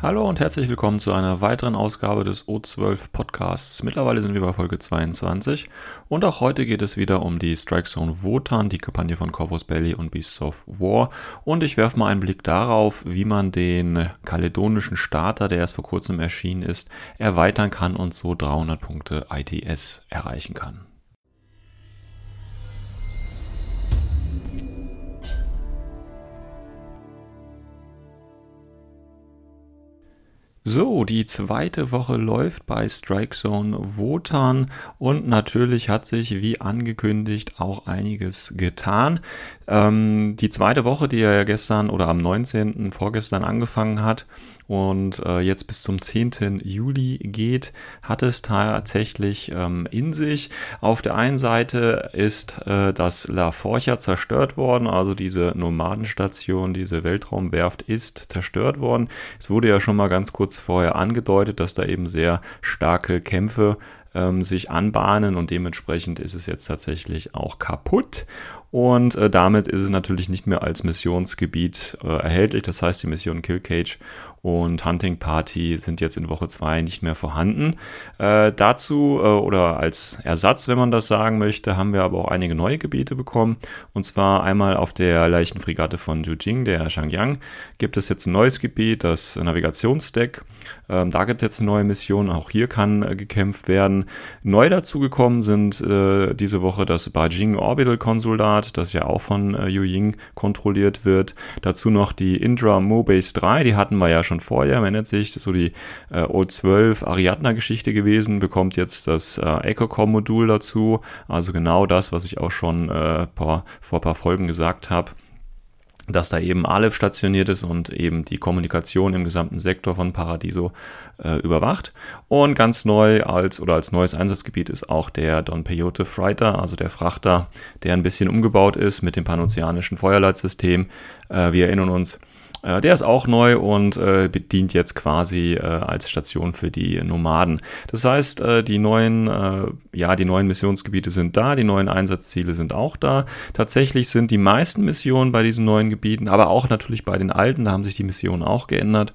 Hallo und herzlich willkommen zu einer weiteren Ausgabe des O12 Podcasts. Mittlerweile sind wir bei Folge 22 und auch heute geht es wieder um die Strike Zone Wotan, die Kampagne von Corvus Belly und Beasts of War. Und ich werfe mal einen Blick darauf, wie man den kaledonischen Starter, der erst vor kurzem erschienen ist, erweitern kann und so 300 Punkte ITS erreichen kann. So, die zweite Woche läuft bei Strike Zone Wotan und natürlich hat sich wie angekündigt auch einiges getan. Ähm, die zweite Woche, die ja gestern oder am 19. vorgestern angefangen hat und äh, jetzt bis zum 10. Juli geht, hat es tatsächlich ähm, in sich. Auf der einen Seite ist äh, das La Forcha zerstört worden, also diese Nomadenstation, diese Weltraumwerft ist zerstört worden. Es wurde ja schon mal ganz kurz vorher angedeutet, dass da eben sehr starke Kämpfe ähm, sich anbahnen und dementsprechend ist es jetzt tatsächlich auch kaputt. Und äh, damit ist es natürlich nicht mehr als Missionsgebiet äh, erhältlich. Das heißt, die Mission Kill Cage und Hunting Party sind jetzt in Woche 2 nicht mehr vorhanden. Äh, dazu äh, oder als Ersatz, wenn man das sagen möchte, haben wir aber auch einige neue Gebiete bekommen. Und zwar einmal auf der leichten Fregatte von Jujing, der Shangyang, gibt es jetzt ein neues Gebiet, das Navigationsdeck. Ähm, da gibt es jetzt eine neue Mission. Auch hier kann äh, gekämpft werden. Neu dazugekommen sind äh, diese Woche das Beijing Orbital Konsulat das ja auch von äh, Yu Ying kontrolliert wird. Dazu noch die Indra Mobase 3, die hatten wir ja schon vorher, man erinnert sich, das ist so die äh, O12 Ariadna-Geschichte gewesen, bekommt jetzt das äh, EcoCom-Modul dazu, also genau das, was ich auch schon äh, vor, vor ein paar Folgen gesagt habe dass da eben Aleph stationiert ist und eben die Kommunikation im gesamten Sektor von Paradiso äh, überwacht. Und ganz neu als oder als neues Einsatzgebiet ist auch der Don Peyote Freighter, also der Frachter, der ein bisschen umgebaut ist mit dem panozeanischen Feuerleitsystem. Äh, wir erinnern uns, der ist auch neu und äh, bedient jetzt quasi äh, als Station für die Nomaden. Das heißt, äh, die neuen, äh, ja, die neuen Missionsgebiete sind da, die neuen Einsatzziele sind auch da. Tatsächlich sind die meisten Missionen bei diesen neuen Gebieten, aber auch natürlich bei den alten, da haben sich die Missionen auch geändert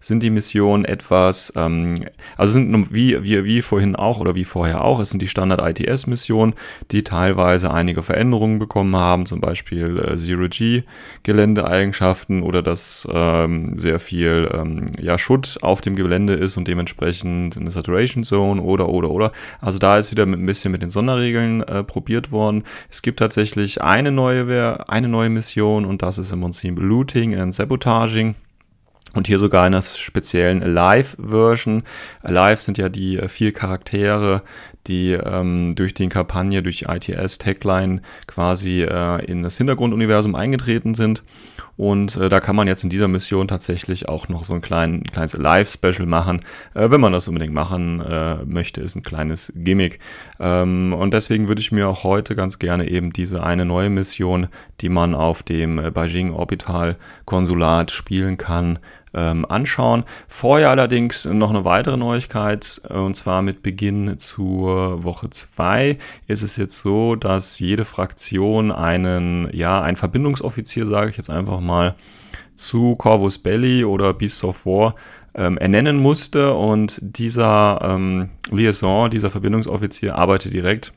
sind die Missionen etwas, ähm, also sind wie, wie, wie vorhin auch oder wie vorher auch, es sind die Standard-ITS-Missionen, die teilweise einige Veränderungen bekommen haben, zum Beispiel äh, Zero-G-Geländeeigenschaften oder dass ähm, sehr viel ähm, ja, Schutt auf dem Gelände ist und dementsprechend eine Saturation Zone oder oder oder. Also da ist wieder mit, ein bisschen mit den Sonderregeln äh, probiert worden. Es gibt tatsächlich eine neue, eine neue Mission und das ist im Prinzip Looting and Sabotaging. Und hier sogar in einer speziellen Alive-Version. Alive sind ja die äh, vier Charaktere, die ähm, durch die Kampagne, durch ITS Tagline quasi äh, in das Hintergrunduniversum eingetreten sind. Und äh, da kann man jetzt in dieser Mission tatsächlich auch noch so ein klein, kleines Live-Special machen, äh, wenn man das unbedingt machen äh, möchte, ist ein kleines Gimmick. Ähm, und deswegen würde ich mir auch heute ganz gerne eben diese eine neue Mission, die man auf dem äh, Beijing Orbital Konsulat spielen kann, ähm, anschauen. Vorher allerdings noch eine weitere Neuigkeit, äh, und zwar mit Beginn zur Woche 2 ist es jetzt so, dass jede Fraktion einen, ja, einen Verbindungsoffizier, sage ich jetzt einfach mal, zu Corvus Belli oder Beasts of War ähm, ernennen musste und dieser ähm, Liaison, dieser Verbindungsoffizier arbeitet direkt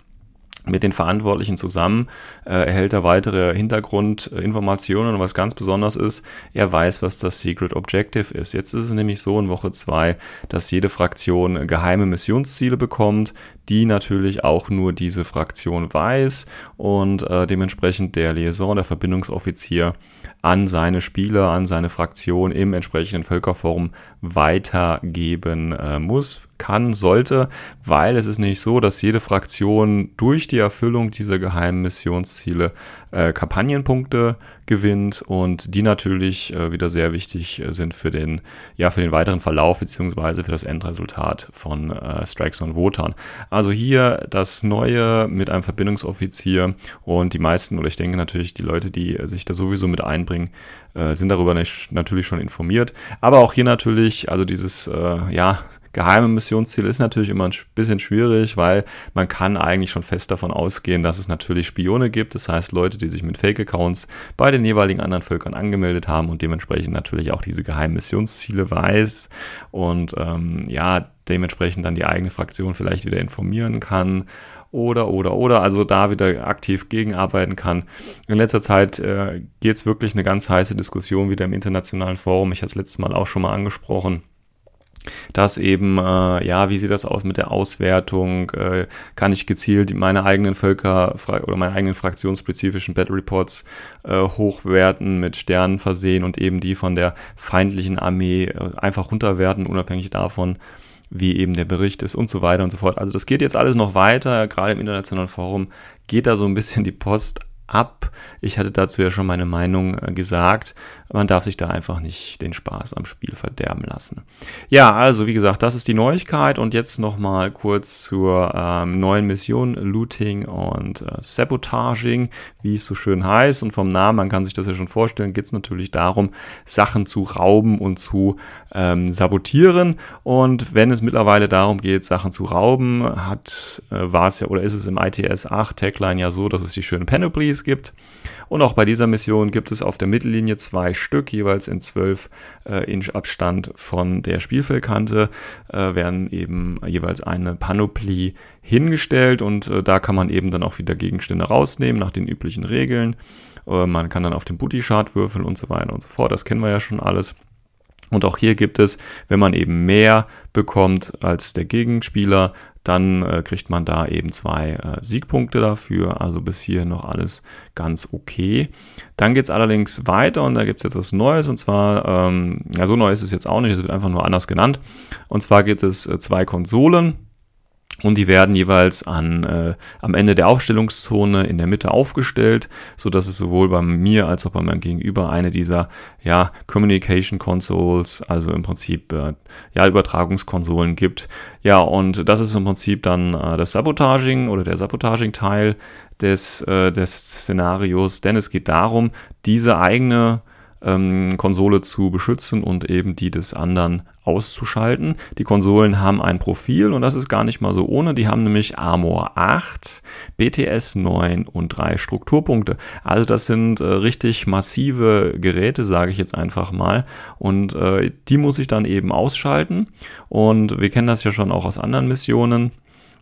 mit den Verantwortlichen zusammen, äh, erhält er weitere Hintergrundinformationen und was ganz besonders ist, er weiß, was das Secret Objective ist. Jetzt ist es nämlich so in Woche 2, dass jede Fraktion geheime Missionsziele bekommt, die natürlich auch nur diese Fraktion weiß und äh, dementsprechend der Liaison, der Verbindungsoffizier an seine Spieler, an seine Fraktion im entsprechenden Völkerforum weitergeben äh, muss, kann, sollte, weil es ist nicht so, dass jede Fraktion durch die Erfüllung dieser geheimen Missionsziele äh, Kampagnenpunkte gewinnt und die natürlich äh, wieder sehr wichtig äh, sind für den, ja, für den weiteren Verlauf beziehungsweise für das Endresultat von äh, Strikes on Wotan. Also hier das Neue mit einem Verbindungsoffizier und die meisten, oder ich denke natürlich die Leute, die sich da sowieso mit einbringen, äh, sind darüber nicht, natürlich schon informiert. Aber auch hier natürlich, also dieses, äh, ja, geheime Missionsziele ist natürlich immer ein bisschen schwierig, weil man kann eigentlich schon fest davon ausgehen, dass es natürlich Spione gibt. Das heißt Leute, die sich mit Fake-Accounts bei den jeweiligen anderen Völkern angemeldet haben und dementsprechend natürlich auch diese geheimen Missionsziele weiß und ähm, ja, dementsprechend dann die eigene Fraktion vielleicht wieder informieren kann oder, oder, oder, also da wieder aktiv gegenarbeiten kann. In letzter Zeit äh, geht es wirklich eine ganz heiße Diskussion wieder im internationalen Forum. Ich hatte es letztes Mal auch schon mal angesprochen dass eben, äh, ja, wie sieht das aus mit der Auswertung? Äh, kann ich gezielt meine eigenen Völker oder meine eigenen fraktionsspezifischen Battle Reports äh, hochwerten, mit Sternen versehen und eben die von der feindlichen Armee äh, einfach runterwerten, unabhängig davon, wie eben der Bericht ist und so weiter und so fort. Also das geht jetzt alles noch weiter, gerade im internationalen Forum geht da so ein bisschen die Post ab. Ich hatte dazu ja schon meine Meinung äh, gesagt. Man darf sich da einfach nicht den Spaß am Spiel verderben lassen. Ja, also wie gesagt, das ist die Neuigkeit und jetzt nochmal kurz zur ähm, neuen Mission Looting und äh, Sabotaging, wie es so schön heißt. Und vom Namen, man kann sich das ja schon vorstellen, geht es natürlich darum, Sachen zu rauben und zu ähm, sabotieren. Und wenn es mittlerweile darum geht, Sachen zu rauben, hat, äh, war es ja oder ist es im ITS 8 Tagline ja so, dass es die schönen Panoplies gibt. Und auch bei dieser Mission gibt es auf der Mittellinie zwei Stück, jeweils in 12 äh, Inch Abstand von der Spielfeldkante, äh, werden eben jeweils eine Panoplie hingestellt und äh, da kann man eben dann auch wieder Gegenstände rausnehmen nach den üblichen Regeln. Äh, man kann dann auf den Booty-Chart würfeln und so weiter und so fort. Das kennen wir ja schon alles. Und auch hier gibt es, wenn man eben mehr bekommt als der Gegenspieler, dann äh, kriegt man da eben zwei äh, Siegpunkte dafür. Also bis hier noch alles ganz okay. Dann geht es allerdings weiter und da gibt es jetzt was Neues und zwar, ähm, ja, so neu ist es jetzt auch nicht, es wird einfach nur anders genannt. Und zwar gibt es äh, zwei Konsolen und die werden jeweils an, äh, am Ende der Aufstellungszone in der Mitte aufgestellt, sodass es sowohl bei mir als auch bei meinem Gegenüber eine dieser ja, Communication Consoles, also im Prinzip äh, ja, Übertragungskonsolen gibt. Ja, und das ist im Prinzip dann äh, das Sabotaging oder der Sabotaging-Teil des, äh, des Szenarios, denn es geht darum, diese eigene ähm, Konsole zu beschützen und eben die des anderen auszuschalten. Die Konsolen haben ein Profil und das ist gar nicht mal so ohne. Die haben nämlich Armor 8, BTS 9 und 3 Strukturpunkte. Also das sind äh, richtig massive Geräte, sage ich jetzt einfach mal. Und äh, die muss ich dann eben ausschalten. Und wir kennen das ja schon auch aus anderen Missionen.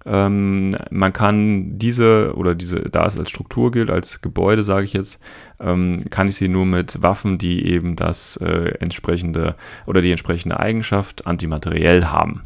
Ähm, man kann diese oder diese, da es als Struktur gilt, als Gebäude, sage ich jetzt, ähm, kann ich sie nur mit Waffen, die eben das äh, entsprechende oder die entsprechende Eigenschaft antimateriell haben.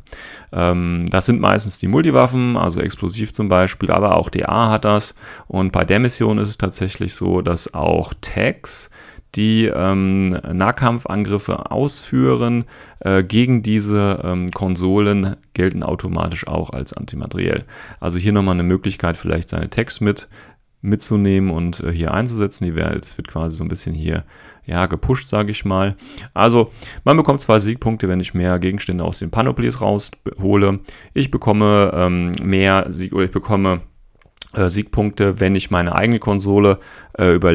Ähm, das sind meistens die Multiwaffen, also explosiv zum Beispiel, aber auch DA hat das. Und bei der Mission ist es tatsächlich so, dass auch Tags die ähm, Nahkampfangriffe ausführen äh, gegen diese ähm, Konsolen, gelten automatisch auch als antimateriell. Also hier nochmal eine Möglichkeit, vielleicht seine Text mit mitzunehmen und äh, hier einzusetzen. Die wär, das wird quasi so ein bisschen hier ja, gepusht, sage ich mal. Also man bekommt zwei Siegpunkte, wenn ich mehr Gegenstände aus den Panoplies raushole. Ich bekomme ähm, mehr Sieg oder ich bekomme Siegpunkte, wenn ich meine eigene Konsole äh, über,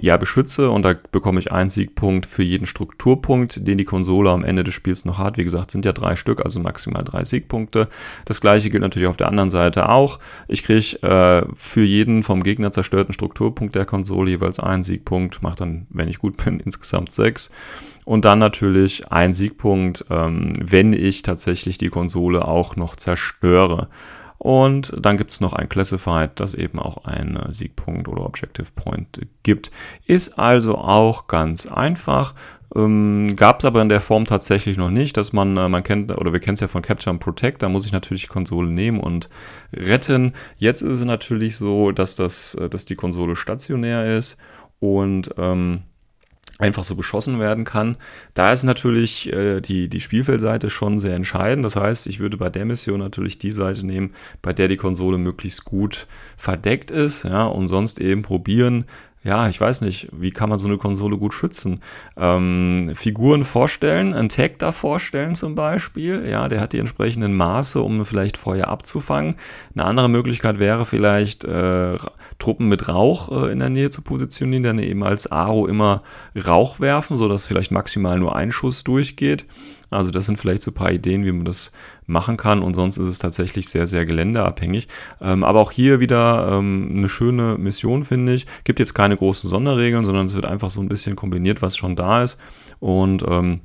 ja, beschütze und da bekomme ich einen Siegpunkt für jeden Strukturpunkt, den die Konsole am Ende des Spiels noch hat. Wie gesagt, sind ja drei Stück, also maximal drei Siegpunkte. Das gleiche gilt natürlich auf der anderen Seite auch. Ich kriege äh, für jeden vom Gegner zerstörten Strukturpunkt der Konsole jeweils einen Siegpunkt, macht dann, wenn ich gut bin, insgesamt sechs. Und dann natürlich ein Siegpunkt, ähm, wenn ich tatsächlich die Konsole auch noch zerstöre. Und dann gibt es noch ein Classified, das eben auch einen Siegpunkt oder Objective Point gibt. Ist also auch ganz einfach. Ähm, Gab es aber in der Form tatsächlich noch nicht, dass man, äh, man kennt, oder wir kennen es ja von Capture and Protect, da muss ich natürlich die Konsole nehmen und retten. Jetzt ist es natürlich so, dass, das, äh, dass die Konsole stationär ist und ähm, einfach so beschossen werden kann. Da ist natürlich äh, die, die Spielfeldseite schon sehr entscheidend. Das heißt, ich würde bei der Mission natürlich die Seite nehmen, bei der die Konsole möglichst gut verdeckt ist, ja, und sonst eben probieren, ja, ich weiß nicht, wie kann man so eine Konsole gut schützen? Ähm, Figuren vorstellen, einen Tag da vorstellen zum Beispiel, ja, der hat die entsprechenden Maße, um vielleicht Feuer abzufangen. Eine andere Möglichkeit wäre vielleicht, äh, Truppen mit Rauch äh, in der Nähe zu positionieren, dann eben als Aro immer Rauch werfen, sodass vielleicht maximal nur ein Schuss durchgeht. Also das sind vielleicht so ein paar Ideen, wie man das machen kann und sonst ist es tatsächlich sehr, sehr geländeabhängig. Ähm, aber auch hier wieder ähm, eine schöne Mission, finde ich. Gibt jetzt keine großen Sonderregeln, sondern es wird einfach so ein bisschen kombiniert, was schon da ist und ähm,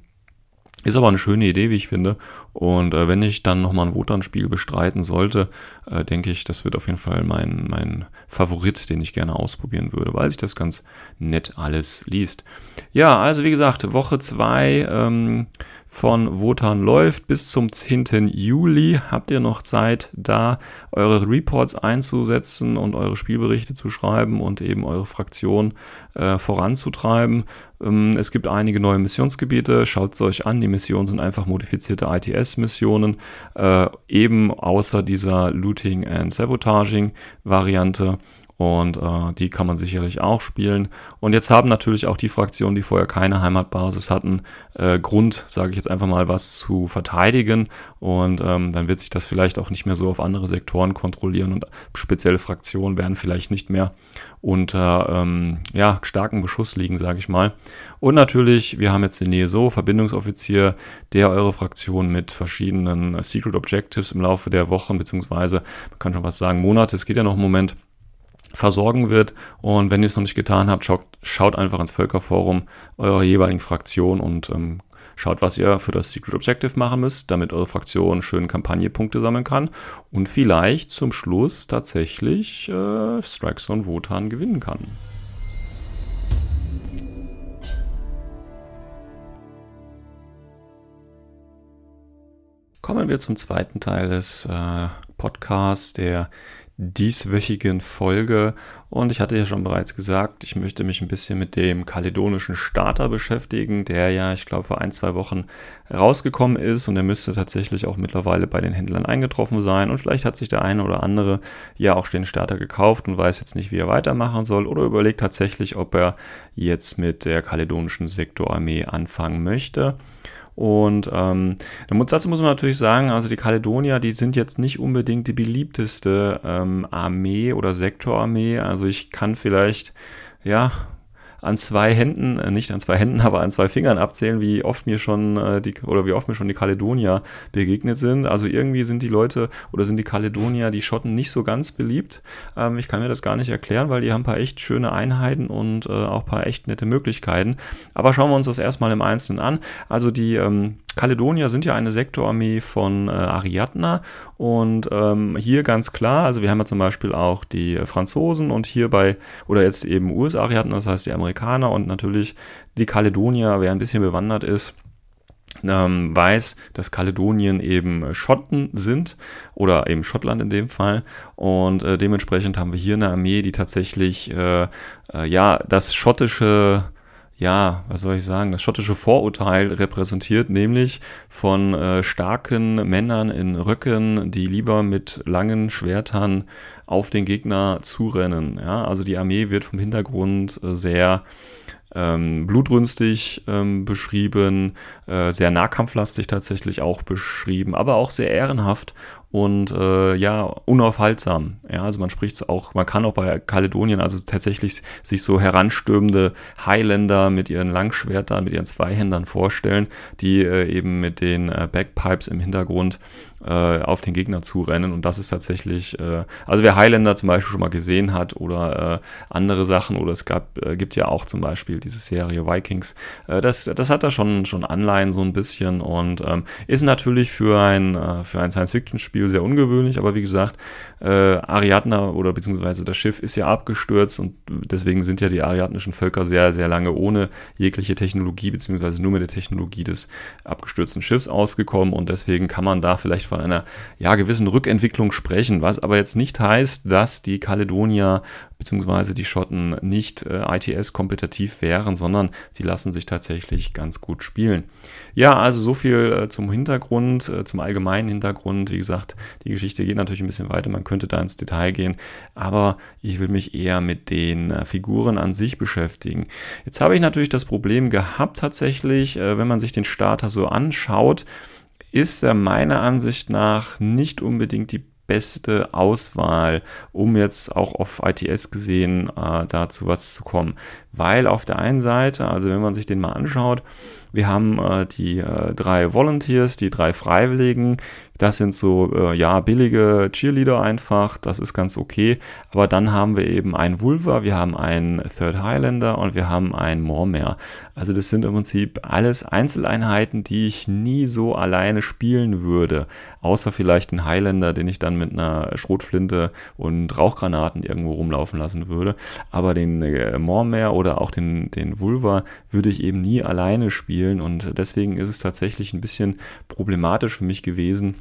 ist aber eine schöne Idee, wie ich finde. Und äh, wenn ich dann nochmal ein Wotan-Spiel bestreiten sollte, äh, denke ich, das wird auf jeden Fall mein, mein Favorit, den ich gerne ausprobieren würde, weil sich das ganz nett alles liest. Ja, also wie gesagt, Woche 2 ähm, von Wotan läuft bis zum 10. Juli. Habt ihr noch Zeit, da eure Reports einzusetzen und eure Spielberichte zu schreiben und eben eure Fraktion äh, voranzutreiben. Ähm, es gibt einige neue Missionsgebiete, schaut es euch an. Die Missionen sind einfach modifizierte ITS-Missionen, äh, eben außer dieser Looting and Sabotaging Variante. Und äh, die kann man sicherlich auch spielen. Und jetzt haben natürlich auch die Fraktionen, die vorher keine Heimatbasis hatten, äh, Grund, sage ich jetzt einfach mal, was zu verteidigen. Und ähm, dann wird sich das vielleicht auch nicht mehr so auf andere Sektoren kontrollieren und spezielle Fraktionen werden vielleicht nicht mehr unter ähm, ja, starkem Beschuss liegen, sage ich mal. Und natürlich, wir haben jetzt den NESO, Verbindungsoffizier, der eure Fraktion mit verschiedenen Secret Objectives im Laufe der Wochen, beziehungsweise man kann schon was sagen, Monate, es geht ja noch einen Moment, versorgen wird. Und wenn ihr es noch nicht getan habt, schaut, schaut einfach ins Völkerforum eurer jeweiligen Fraktion und ähm, schaut, was ihr für das Secret Objective machen müsst, damit eure Fraktion schön Kampagnenpunkte sammeln kann und vielleicht zum Schluss tatsächlich äh, Strikezone Wotan gewinnen kann. Kommen wir zum zweiten Teil des äh, Podcasts, der dieswöchigen Folge. Und ich hatte ja schon bereits gesagt, ich möchte mich ein bisschen mit dem kaledonischen Starter beschäftigen, der ja, ich glaube, vor ein, zwei Wochen rausgekommen ist und der müsste tatsächlich auch mittlerweile bei den Händlern eingetroffen sein. Und vielleicht hat sich der eine oder andere ja auch den Starter gekauft und weiß jetzt nicht, wie er weitermachen soll oder überlegt tatsächlich, ob er jetzt mit der kaledonischen Sektorarmee anfangen möchte. Und ähm, dazu muss man natürlich sagen, also die Kaledonier, die sind jetzt nicht unbedingt die beliebteste ähm, Armee oder Sektorarmee. Also ich kann vielleicht, ja, an zwei Händen, äh, nicht an zwei Händen, aber an zwei Fingern abzählen, wie oft mir schon äh, die oder wie oft mir schon die Kaledonier begegnet sind. Also irgendwie sind die Leute oder sind die Kaledonier, die Schotten nicht so ganz beliebt. Ähm, ich kann mir das gar nicht erklären, weil die haben ein paar echt schöne Einheiten und äh, auch ein paar echt nette Möglichkeiten. Aber schauen wir uns das erstmal im Einzelnen an. Also die ähm, Kaledonier sind ja eine Sektorarmee von äh, Ariadna und ähm, hier ganz klar, also wir haben ja zum Beispiel auch die Franzosen und hierbei, oder jetzt eben US-Ariadna, das heißt die Amerikaner und natürlich die Kaledonier, wer ein bisschen bewandert ist, ähm, weiß, dass Kaledonien eben Schotten sind oder eben Schottland in dem Fall. Und äh, dementsprechend haben wir hier eine Armee, die tatsächlich äh, äh, ja das schottische ja, was soll ich sagen, das schottische Vorurteil repräsentiert, nämlich von äh, starken Männern in Röcken, die lieber mit langen Schwertern auf den Gegner zurennen. Ja, also die Armee wird vom Hintergrund äh, sehr ähm, blutrünstig ähm, beschrieben, äh, sehr nahkampflastig tatsächlich auch beschrieben, aber auch sehr ehrenhaft und äh, ja, unaufhaltsam. Ja, also man spricht auch, man kann auch bei Kaledonien also tatsächlich sich so heranstürmende Highlander mit ihren Langschwertern, mit ihren Zweihändern vorstellen, die äh, eben mit den äh, Backpipes im Hintergrund äh, auf den Gegner zurennen. Und das ist tatsächlich, äh, also wer Highlander zum Beispiel schon mal gesehen hat oder äh, andere Sachen, oder es gab, gibt ja auch zum Beispiel diese Serie Vikings, das, das hat da schon, schon Anleihen so ein bisschen und ähm, ist natürlich für ein, für ein Science-Fiction-Spiel Spiel sehr ungewöhnlich, aber wie gesagt, äh, Ariadna oder beziehungsweise das Schiff ist ja abgestürzt und deswegen sind ja die ariadnischen Völker sehr, sehr lange ohne jegliche Technologie, beziehungsweise nur mit der Technologie des abgestürzten Schiffs ausgekommen und deswegen kann man da vielleicht von einer ja, gewissen Rückentwicklung sprechen, was aber jetzt nicht heißt, dass die Kaledonier beziehungsweise die Schotten nicht äh, ITS-kompetitiv wären, sondern sie lassen sich tatsächlich ganz gut spielen. Ja, also so viel äh, zum Hintergrund, äh, zum allgemeinen Hintergrund. Wie gesagt, die Geschichte geht natürlich ein bisschen weiter, man könnte da ins Detail gehen, aber ich will mich eher mit den äh, Figuren an sich beschäftigen. Jetzt habe ich natürlich das Problem gehabt tatsächlich, äh, wenn man sich den Starter so anschaut, ist er meiner Ansicht nach nicht unbedingt die beste Auswahl, um jetzt auch auf ITS gesehen äh, dazu was zu kommen. weil auf der einen Seite, also wenn man sich den mal anschaut, wir haben äh, die äh, drei Volunteers, die drei Freiwilligen. Das sind so, äh, ja, billige Cheerleader einfach. Das ist ganz okay. Aber dann haben wir eben einen Vulva, wir haben einen Third Highlander und wir haben einen Mormare. Also das sind im Prinzip alles Einzeleinheiten, die ich nie so alleine spielen würde. Außer vielleicht einen Highlander, den ich dann mit einer Schrotflinte und Rauchgranaten irgendwo rumlaufen lassen würde. Aber den äh, Mormare oder auch den, den Vulva würde ich eben nie alleine spielen und deswegen ist es tatsächlich ein bisschen problematisch für mich gewesen,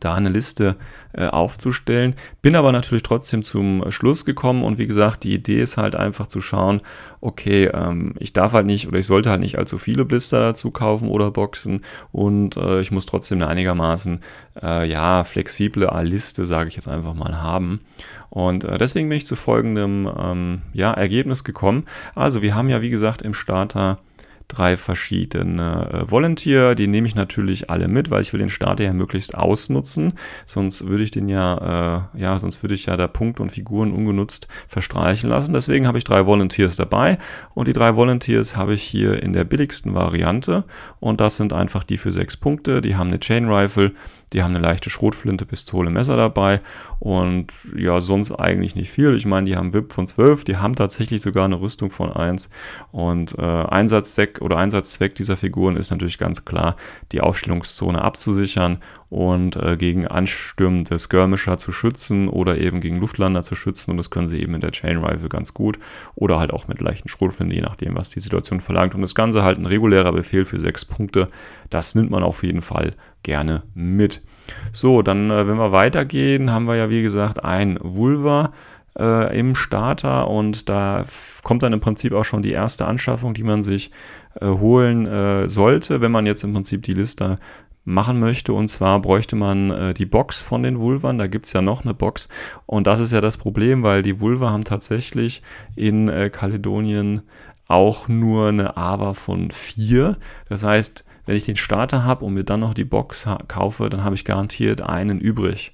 da eine Liste äh, aufzustellen. Bin aber natürlich trotzdem zum Schluss gekommen und wie gesagt, die Idee ist halt einfach zu schauen, okay, ähm, ich darf halt nicht oder ich sollte halt nicht allzu viele Blister dazu kaufen oder Boxen und äh, ich muss trotzdem eine einigermaßen äh, ja, flexible Liste, sage ich jetzt einfach mal, haben. Und äh, deswegen bin ich zu folgendem ähm, ja, Ergebnis gekommen. Also wir haben ja wie gesagt im Starter drei verschiedene äh, Volunteer. Die nehme ich natürlich alle mit, weil ich will den Starter ja möglichst ausnutzen. Sonst würde ich den ja, äh, ja, sonst würde ich ja da Punkte und Figuren ungenutzt verstreichen lassen. Deswegen habe ich drei Volunteers dabei und die drei Volunteers habe ich hier in der billigsten Variante und das sind einfach die für sechs Punkte. Die haben eine Chain Rifle, die haben eine leichte Schrotflinte, Pistole, Messer dabei und ja, sonst eigentlich nicht viel. Ich meine, die haben VIP von 12, die haben tatsächlich sogar eine Rüstung von 1 und äh, Einsatzzweck oder Einsatzzweck dieser Figuren ist natürlich ganz klar, die Aufstellungszone abzusichern und äh, gegen anstürmende Skirmisher zu schützen oder eben gegen Luftlander zu schützen und das können sie eben in der Chain Rifle ganz gut oder halt auch mit leichten Schrotflinten, je nachdem, was die Situation verlangt und das Ganze halt ein regulärer Befehl für 6 Punkte, das nimmt man auf jeden Fall gerne mit. So, dann, äh, wenn wir weitergehen, haben wir ja wie gesagt ein Vulva äh, im Starter und da kommt dann im Prinzip auch schon die erste Anschaffung, die man sich äh, holen äh, sollte, wenn man jetzt im Prinzip die Liste machen möchte. Und zwar bräuchte man äh, die Box von den Vulvern. Da gibt es ja noch eine Box. Und das ist ja das Problem, weil die Vulva haben tatsächlich in äh, Kaledonien auch nur eine AVA von 4. Das heißt, wenn ich den Starter habe und mir dann noch die Box kaufe, dann habe ich garantiert einen übrig.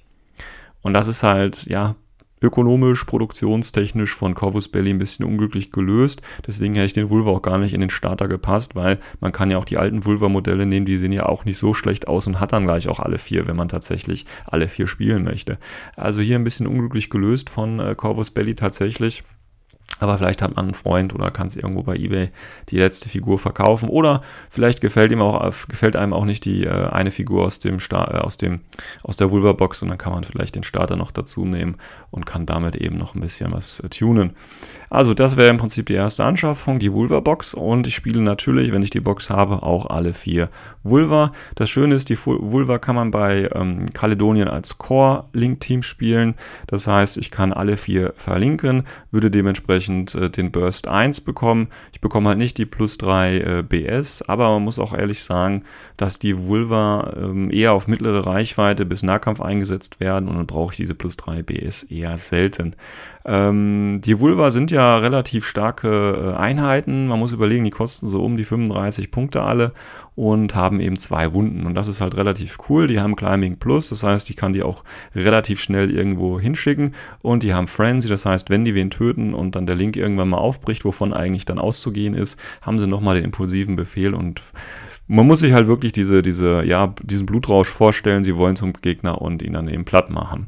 Und das ist halt, ja, ökonomisch, produktionstechnisch von Corvus Belly ein bisschen unglücklich gelöst. Deswegen hätte ich den Vulva auch gar nicht in den Starter gepasst, weil man kann ja auch die alten Vulva-Modelle nehmen, die sehen ja auch nicht so schlecht aus und hat dann gleich auch alle vier, wenn man tatsächlich alle vier spielen möchte. Also hier ein bisschen unglücklich gelöst von äh, Corvus Belly tatsächlich. Aber vielleicht hat man einen Freund oder kann es irgendwo bei eBay die letzte Figur verkaufen. Oder vielleicht gefällt ihm auch, gefällt einem auch nicht die äh, eine Figur aus dem äh, aus dem, aus der Vulva-Box und dann kann man vielleicht den Starter noch dazu nehmen und kann damit eben noch ein bisschen was äh, tunen. Also, das wäre im Prinzip die erste Anschaffung, die Vulva-Box. Und ich spiele natürlich, wenn ich die Box habe, auch alle vier Vulva. Das Schöne ist, die Vulva kann man bei ähm, Caledonien als Core-Link-Team spielen. Das heißt, ich kann alle vier verlinken, würde dementsprechend dementsprechend äh, den Burst 1 bekommen. Ich bekomme halt nicht die plus 3 äh, BS, aber man muss auch ehrlich sagen, dass die Vulva ähm, eher auf mittlere Reichweite bis Nahkampf eingesetzt werden und dann brauche ich diese plus 3 BS eher selten. Ähm, die Vulva sind ja relativ starke äh, Einheiten. Man muss überlegen, die kosten so um die 35 Punkte alle und haben eben zwei Wunden. Und das ist halt relativ cool. Die haben Climbing Plus, das heißt, ich kann die auch relativ schnell irgendwo hinschicken. Und die haben Frenzy, das heißt, wenn die wen töten und dann der Link irgendwann mal aufbricht, wovon eigentlich dann auszugehen ist, haben sie nochmal den impulsiven Befehl und man muss sich halt wirklich diese, diese, ja, diesen Blutrausch vorstellen, sie wollen zum Gegner und ihn dann eben platt machen.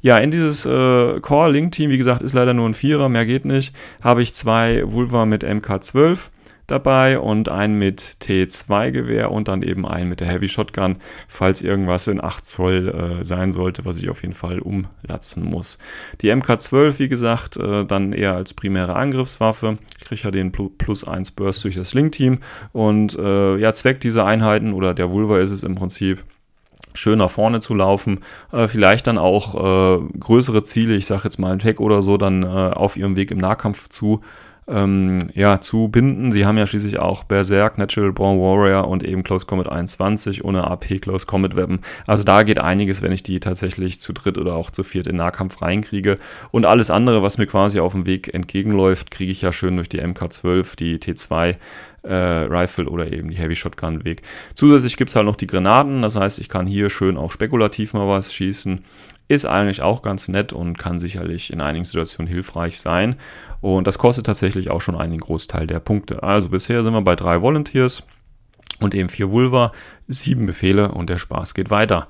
Ja, in dieses äh, Core-Link-Team, wie gesagt, ist leider nur ein Vierer, mehr geht nicht, habe ich zwei Vulva mit MK12 dabei und einen mit T2-Gewehr und dann eben einen mit der Heavy Shotgun, falls irgendwas in 8 Zoll äh, sein sollte, was ich auf jeden Fall umlatzen muss. Die MK12, wie gesagt, äh, dann eher als primäre Angriffswaffe. Ich kriege ja den plus 1 Burst durch das Link-Team und äh, ja, Zweck dieser Einheiten oder der Vulva ist es im Prinzip, schön nach vorne zu laufen, äh, vielleicht dann auch äh, größere Ziele, ich sage jetzt mal ein Tag oder so, dann äh, auf ihrem Weg im Nahkampf zu ähm, ja, zu binden. Sie haben ja schließlich auch Berserk, Natural Born Warrior und eben Close Combat 21 ohne AP Close Combat Weapon. Also da geht einiges, wenn ich die tatsächlich zu dritt oder auch zu viert in Nahkampf reinkriege. Und alles andere, was mir quasi auf dem Weg entgegenläuft, kriege ich ja schön durch die MK12, die T2 äh, Rifle oder eben die Heavy Shotgun Weg. Zusätzlich gibt es halt noch die Granaten, das heißt, ich kann hier schön auch spekulativ mal was schießen. Ist eigentlich auch ganz nett und kann sicherlich in einigen Situationen hilfreich sein. Und das kostet tatsächlich auch schon einen Großteil der Punkte. Also bisher sind wir bei drei Volunteers und eben vier Vulva, sieben Befehle und der Spaß geht weiter.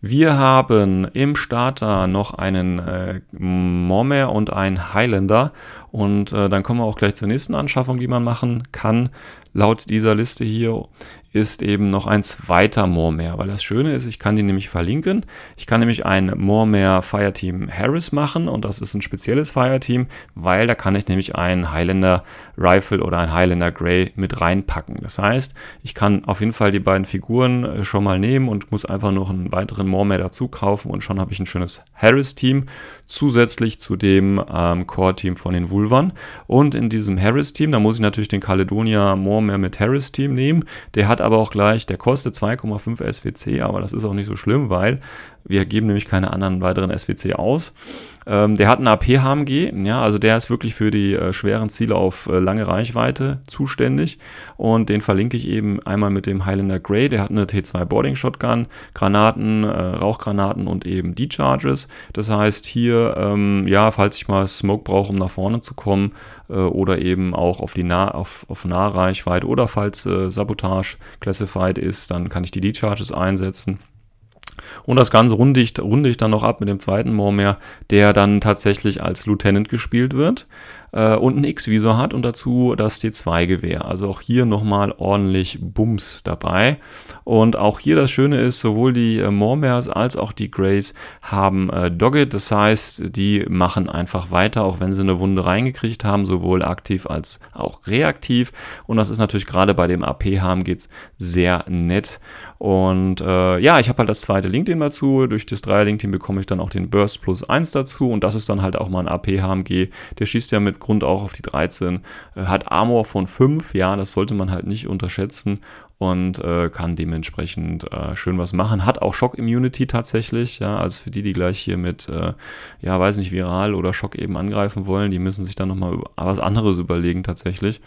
Wir haben im Starter noch einen äh, Mormer und einen Highlander und äh, dann kommen wir auch gleich zur nächsten Anschaffung, die man machen kann. Laut dieser Liste hier ist eben noch ein zweiter Moormeer, weil das Schöne ist, ich kann die nämlich verlinken. Ich kann nämlich ein Moormeer Fireteam Harris machen und das ist ein spezielles Fireteam, weil da kann ich nämlich einen Highlander Rifle oder ein Highlander Grey mit reinpacken. Das heißt, ich kann auf jeden Fall die beiden Figuren äh, schon mal nehmen und muss einfach noch einen weiteren Moormeer dazu kaufen und schon habe ich ein schönes Harris-Team zusätzlich zu dem ähm, Core-Team von den Vulvan. Und in diesem Harris-Team, da muss ich natürlich den Caledonia Moormeer mit Harris-Team nehmen. Der hat aber auch gleich, der kostet 2,5 SWC, aber das ist auch nicht so schlimm, weil wir geben nämlich keine anderen weiteren SWC aus. Ähm, der hat einen AP-HMG, ja, also der ist wirklich für die äh, schweren Ziele auf äh, lange Reichweite zuständig und den verlinke ich eben einmal mit dem Highlander Grey, der hat eine T2 Boarding Shotgun, Granaten, äh, Rauchgranaten und eben D-Charges. Das heißt hier, ähm, ja, falls ich mal Smoke brauche, um nach vorne zu kommen äh, oder eben auch auf die nah auf, auf Nahreichweite oder falls äh, Sabotage classified ist, dann kann ich die D-Charges einsetzen. Und das Ganze runde ich, runde ich dann noch ab mit dem zweiten Mormer, der dann tatsächlich als Lieutenant gespielt wird äh, und einen X-Visor hat und dazu das T2-Gewehr. Also auch hier nochmal ordentlich Bums dabei. Und auch hier das Schöne ist, sowohl die äh, Mormers als auch die Greys haben äh, Dogged. Das heißt, die machen einfach weiter, auch wenn sie eine Wunde reingekriegt haben, sowohl aktiv als auch reaktiv. Und das ist natürlich gerade bei dem AP-HMG sehr nett. Und äh, ja, ich habe halt das zweite LinkedIn dazu. Durch das Dreier LinkedIn bekomme ich dann auch den Burst Plus 1 dazu. Und das ist dann halt auch mal ein AP-HMG. Der schießt ja mit Grund auch auf die 13. Äh, hat Armor von 5. Ja, das sollte man halt nicht unterschätzen. Und äh, kann dementsprechend äh, schön was machen. Hat auch Shock Immunity tatsächlich. Ja, also für die, die gleich hier mit, äh, ja, weiß nicht, viral oder Schock eben angreifen wollen, die müssen sich dann nochmal was anderes überlegen tatsächlich.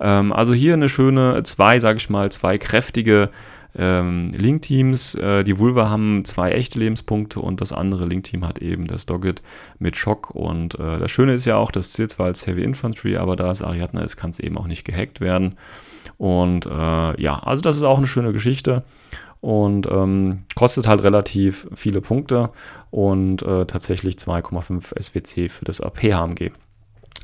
Ähm, also hier eine schöne, zwei, sage ich mal, zwei kräftige ähm, Link-Teams. Äh, die Vulva haben zwei echte Lebenspunkte und das andere Link-Team hat eben das Dogged mit Schock. Und äh, das Schöne ist ja auch, das zählt zwar als Heavy Infantry, aber da es Ariadna ist, kann es eben auch nicht gehackt werden. Und äh, ja, also das ist auch eine schöne Geschichte und ähm, kostet halt relativ viele Punkte und äh, tatsächlich 2,5 SWC für das AP-HMG.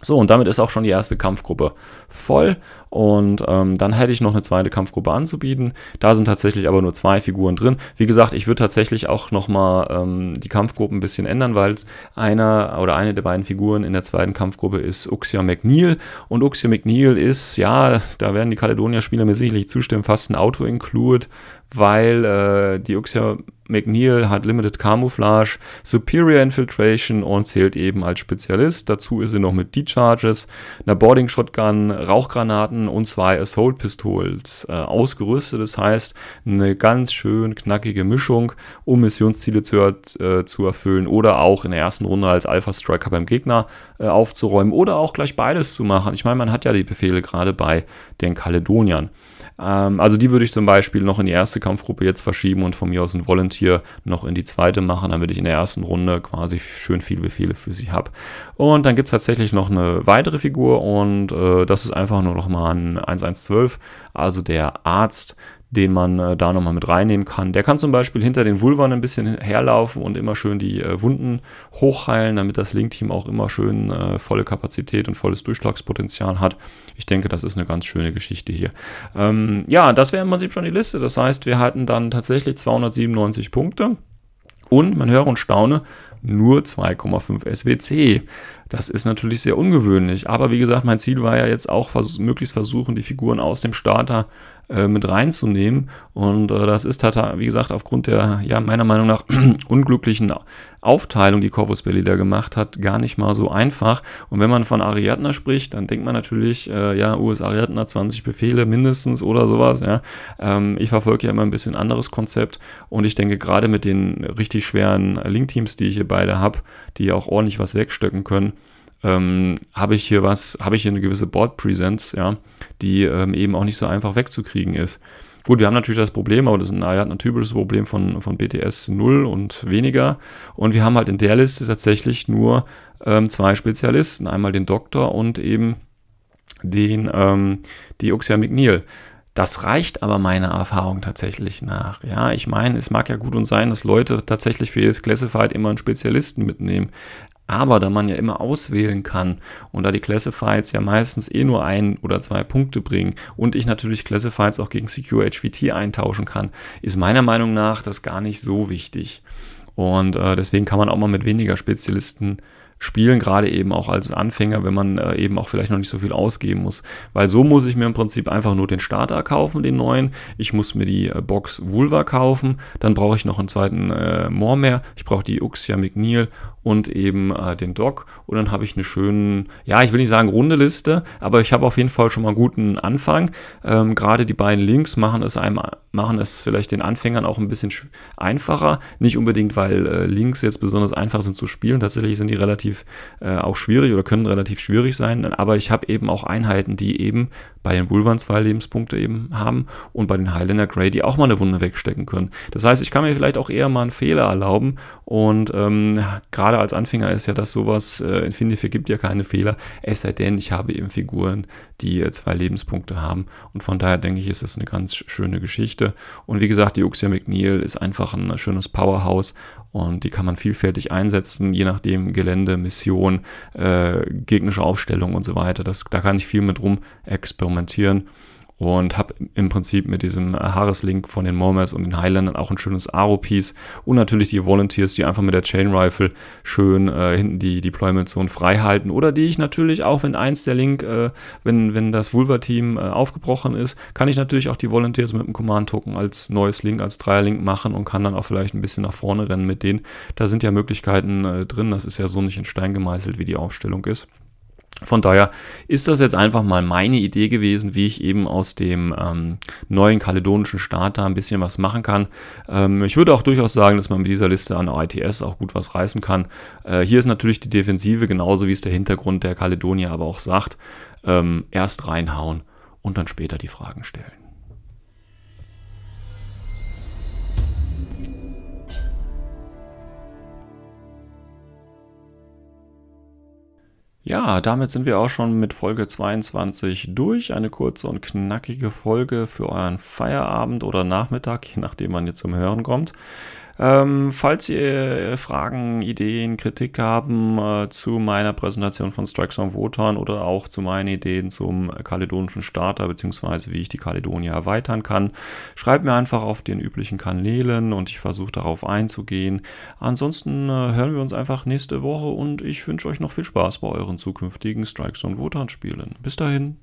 So, und damit ist auch schon die erste Kampfgruppe voll. Und ähm, dann hätte ich noch eine zweite Kampfgruppe anzubieten. Da sind tatsächlich aber nur zwei Figuren drin. Wie gesagt, ich würde tatsächlich auch nochmal ähm, die Kampfgruppe ein bisschen ändern, weil einer oder eine der beiden Figuren in der zweiten Kampfgruppe ist Uxia McNeil. Und Uxia McNeil ist, ja, da werden die Caledonia-Spieler mir sicherlich zustimmen, fast ein Auto-Include, weil äh, die Uxia McNeil hat Limited Camouflage, Superior Infiltration und zählt eben als Spezialist. Dazu ist sie noch mit D-Charges, einer Boarding Shotgun, Rauchgranaten und zwei Assault Pistols äh, ausgerüstet. Das heißt, eine ganz schön knackige Mischung, um Missionsziele zu, äh, zu erfüllen oder auch in der ersten Runde als Alpha Striker beim Gegner äh, aufzuräumen oder auch gleich beides zu machen. Ich meine, man hat ja die Befehle gerade bei den Kaledoniern. Ähm, also die würde ich zum Beispiel noch in die erste Kampfgruppe jetzt verschieben und von mir aus ein Volunteer noch in die zweite machen, damit ich in der ersten Runde quasi schön viele Befehle für sie habe. Und dann gibt es tatsächlich noch eine weitere Figur und äh, das ist einfach nur noch mal ein 1112, also der Arzt, den man äh, da nochmal mit reinnehmen kann. Der kann zum Beispiel hinter den Vulvan ein bisschen herlaufen und immer schön die äh, Wunden hochheilen, damit das Link-Team auch immer schön äh, volle Kapazität und volles Durchschlagspotenzial hat. Ich denke, das ist eine ganz schöne Geschichte hier. Ähm, ja, das wäre im Prinzip schon die Liste. Das heißt, wir hatten dann tatsächlich 297 Punkte. Und man höre und staune, nur 2,5 SWC. Das ist natürlich sehr ungewöhnlich. Aber wie gesagt, mein Ziel war ja jetzt auch vers möglichst versuchen, die Figuren aus dem Starter äh, mit reinzunehmen. Und äh, das ist, wie gesagt, aufgrund der, ja, meiner Meinung nach unglücklichen Aufteilung, die Corvus Belli da gemacht hat, gar nicht mal so einfach. Und wenn man von Ariadna spricht, dann denkt man natürlich, äh, ja, US Ariadna 20 Befehle mindestens oder sowas. Ja. Ähm, ich verfolge ja immer ein bisschen anderes Konzept und ich denke, gerade mit den richtig schweren Link-Teams, die ich hier beide habe, die auch ordentlich was wegstöcken können, ähm, habe ich hier was, habe ich hier eine gewisse Board Presence, ja, die ähm, eben auch nicht so einfach wegzukriegen ist. Gut, wir haben natürlich das Problem, aber das ist ein, ein typisches Problem von, von BTS 0 und weniger. Und wir haben halt in der Liste tatsächlich nur ähm, zwei Spezialisten. Einmal den Doktor und eben den ähm, Dioxia McNeil. Das reicht aber meiner Erfahrung tatsächlich nach. Ja, ich meine, es mag ja gut und sein, dass Leute tatsächlich für jedes Classified immer einen Spezialisten mitnehmen. Aber da man ja immer auswählen kann und da die Classifieds ja meistens eh nur ein oder zwei Punkte bringen und ich natürlich Classifieds auch gegen Secure HVT eintauschen kann, ist meiner Meinung nach das gar nicht so wichtig. Und äh, deswegen kann man auch mal mit weniger Spezialisten spielen, gerade eben auch als Anfänger, wenn man äh, eben auch vielleicht noch nicht so viel ausgeben muss. Weil so muss ich mir im Prinzip einfach nur den Starter kaufen, den neuen. Ich muss mir die äh, Box Vulva kaufen. Dann brauche ich noch einen zweiten äh, More mehr. Ich brauche die Uxia McNeil und eben äh, den Dock. Und dann habe ich eine schöne, ja, ich will nicht sagen runde Liste, aber ich habe auf jeden Fall schon mal einen guten Anfang. Ähm, Gerade die beiden Links machen es einem, machen es vielleicht den Anfängern auch ein bisschen einfacher. Nicht unbedingt, weil äh, Links jetzt besonders einfach sind zu spielen. Tatsächlich sind die relativ äh, auch schwierig oder können relativ schwierig sein. Aber ich habe eben auch Einheiten, die eben bei den Vulvan zwei Lebenspunkte eben haben und bei den Highlander Grey, die auch mal eine Wunde wegstecken können. Das heißt, ich kann mir vielleicht auch eher mal einen Fehler erlauben und ähm, gerade als Anfänger ist ja das sowas, äh, Infinity vergibt ja keine Fehler, es sei denn, ich habe eben Figuren, die äh, zwei Lebenspunkte haben und von daher denke ich, ist das eine ganz schöne Geschichte und wie gesagt, die Uxia McNeil ist einfach ein schönes Powerhouse und die kann man vielfältig einsetzen, je nachdem Gelände, Mission, äh, gegnerische Aufstellung und so weiter. Das, da kann ich viel mit rum experimentieren und habe im Prinzip mit diesem Haareslink von den Mormers und den Highlandern auch ein schönes Aro-Piece und natürlich die Volunteers, die einfach mit der Chain Rifle schön äh, hinten die Deployment Zone frei halten oder die ich natürlich auch, wenn eins der Link, äh, wenn, wenn das Vulva-Team äh, aufgebrochen ist, kann ich natürlich auch die Volunteers mit dem Command-Token als neues Link, als Dreier-Link machen und kann dann auch vielleicht ein bisschen nach vorne rennen mit denen. Da sind ja Möglichkeiten äh, drin, das ist ja so nicht in Stein gemeißelt, wie die Aufstellung ist. Von daher ist das jetzt einfach mal meine Idee gewesen, wie ich eben aus dem ähm, neuen kaledonischen Staat da ein bisschen was machen kann. Ähm, ich würde auch durchaus sagen, dass man mit dieser Liste an ITS auch gut was reißen kann. Äh, hier ist natürlich die Defensive, genauso wie es der Hintergrund der Kaledonier aber auch sagt, ähm, erst reinhauen und dann später die Fragen stellen. Ja, damit sind wir auch schon mit Folge 22 durch. Eine kurze und knackige Folge für euren Feierabend oder Nachmittag, je nachdem, wann ihr zum Hören kommt. Ähm, falls ihr Fragen, Ideen, Kritik haben äh, zu meiner Präsentation von Strikes on Wotan oder auch zu meinen Ideen zum kaledonischen Starter bzw. wie ich die Kaledonia erweitern kann, schreibt mir einfach auf den üblichen Kanälen und ich versuche darauf einzugehen. Ansonsten äh, hören wir uns einfach nächste Woche und ich wünsche euch noch viel Spaß bei euren zukünftigen Strikes on Wotan Spielen. Bis dahin.